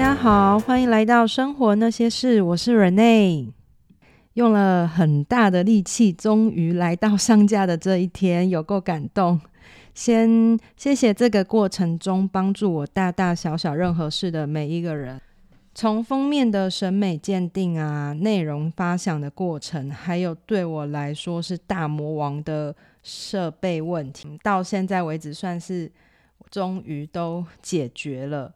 大家好，欢迎来到生活那些事，我是 Rene。用了很大的力气，终于来到上架的这一天，有够感动。先谢谢这个过程中帮助我大大小小任何事的每一个人，从封面的审美鉴定啊，内容发想的过程，还有对我来说是大魔王的设备问题，到现在为止算是终于都解决了。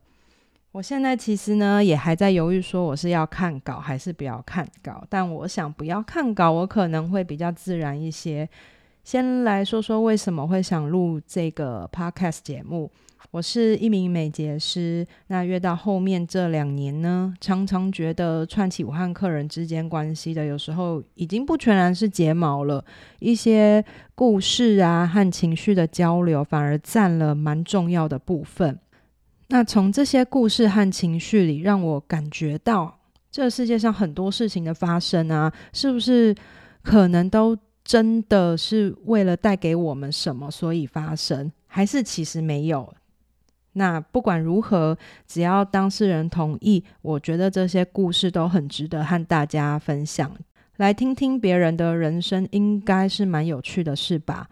我现在其实呢也还在犹豫，说我是要看稿还是不要看稿。但我想不要看稿，我可能会比较自然一些。先来说说为什么会想录这个 podcast 节目。我是一名美睫师，那越到后面这两年呢，常常觉得串起我和客人之间关系的，有时候已经不全然是睫毛了，一些故事啊和情绪的交流，反而占了蛮重要的部分。那从这些故事和情绪里，让我感觉到这世界上很多事情的发生啊，是不是可能都真的是为了带给我们什么，所以发生？还是其实没有？那不管如何，只要当事人同意，我觉得这些故事都很值得和大家分享。来听听别人的人生，应该是蛮有趣的事吧。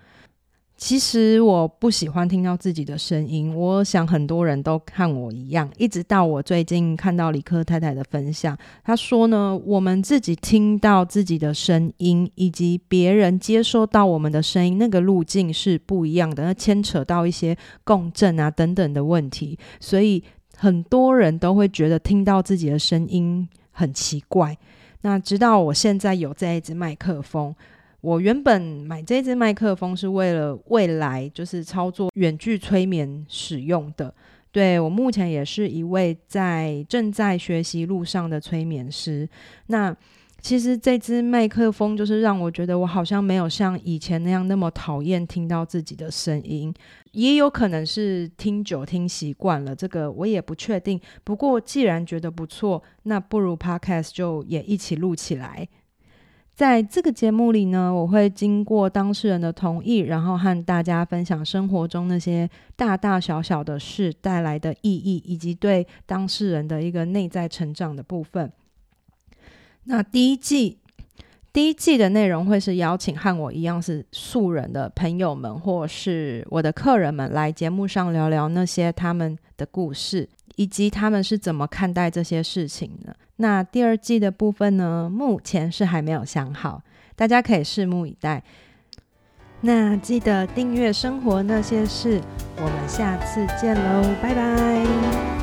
其实我不喜欢听到自己的声音，我想很多人都看我一样。一直到我最近看到李克太太的分享，她说呢，我们自己听到自己的声音，以及别人接收到我们的声音，那个路径是不一样的，那牵扯到一些共振啊等等的问题，所以很多人都会觉得听到自己的声音很奇怪。那直到我现在有这一支麦克风。我原本买这支麦克风是为了未来就是操作远距催眠使用的。对我目前也是一位在正在学习路上的催眠师。那其实这支麦克风就是让我觉得我好像没有像以前那样那么讨厌听到自己的声音，也有可能是听久听习惯了，这个我也不确定。不过既然觉得不错，那不如 Podcast 就也一起录起来。在这个节目里呢，我会经过当事人的同意，然后和大家分享生活中那些大大小小的事带来的意义，以及对当事人的一个内在成长的部分。那第一季，第一季的内容会是邀请和我一样是素人的朋友们，或是我的客人们来节目上聊聊那些他们的故事。以及他们是怎么看待这些事情的？那第二季的部分呢？目前是还没有想好，大家可以拭目以待。那记得订阅《生活那些事》，我们下次见喽，拜拜。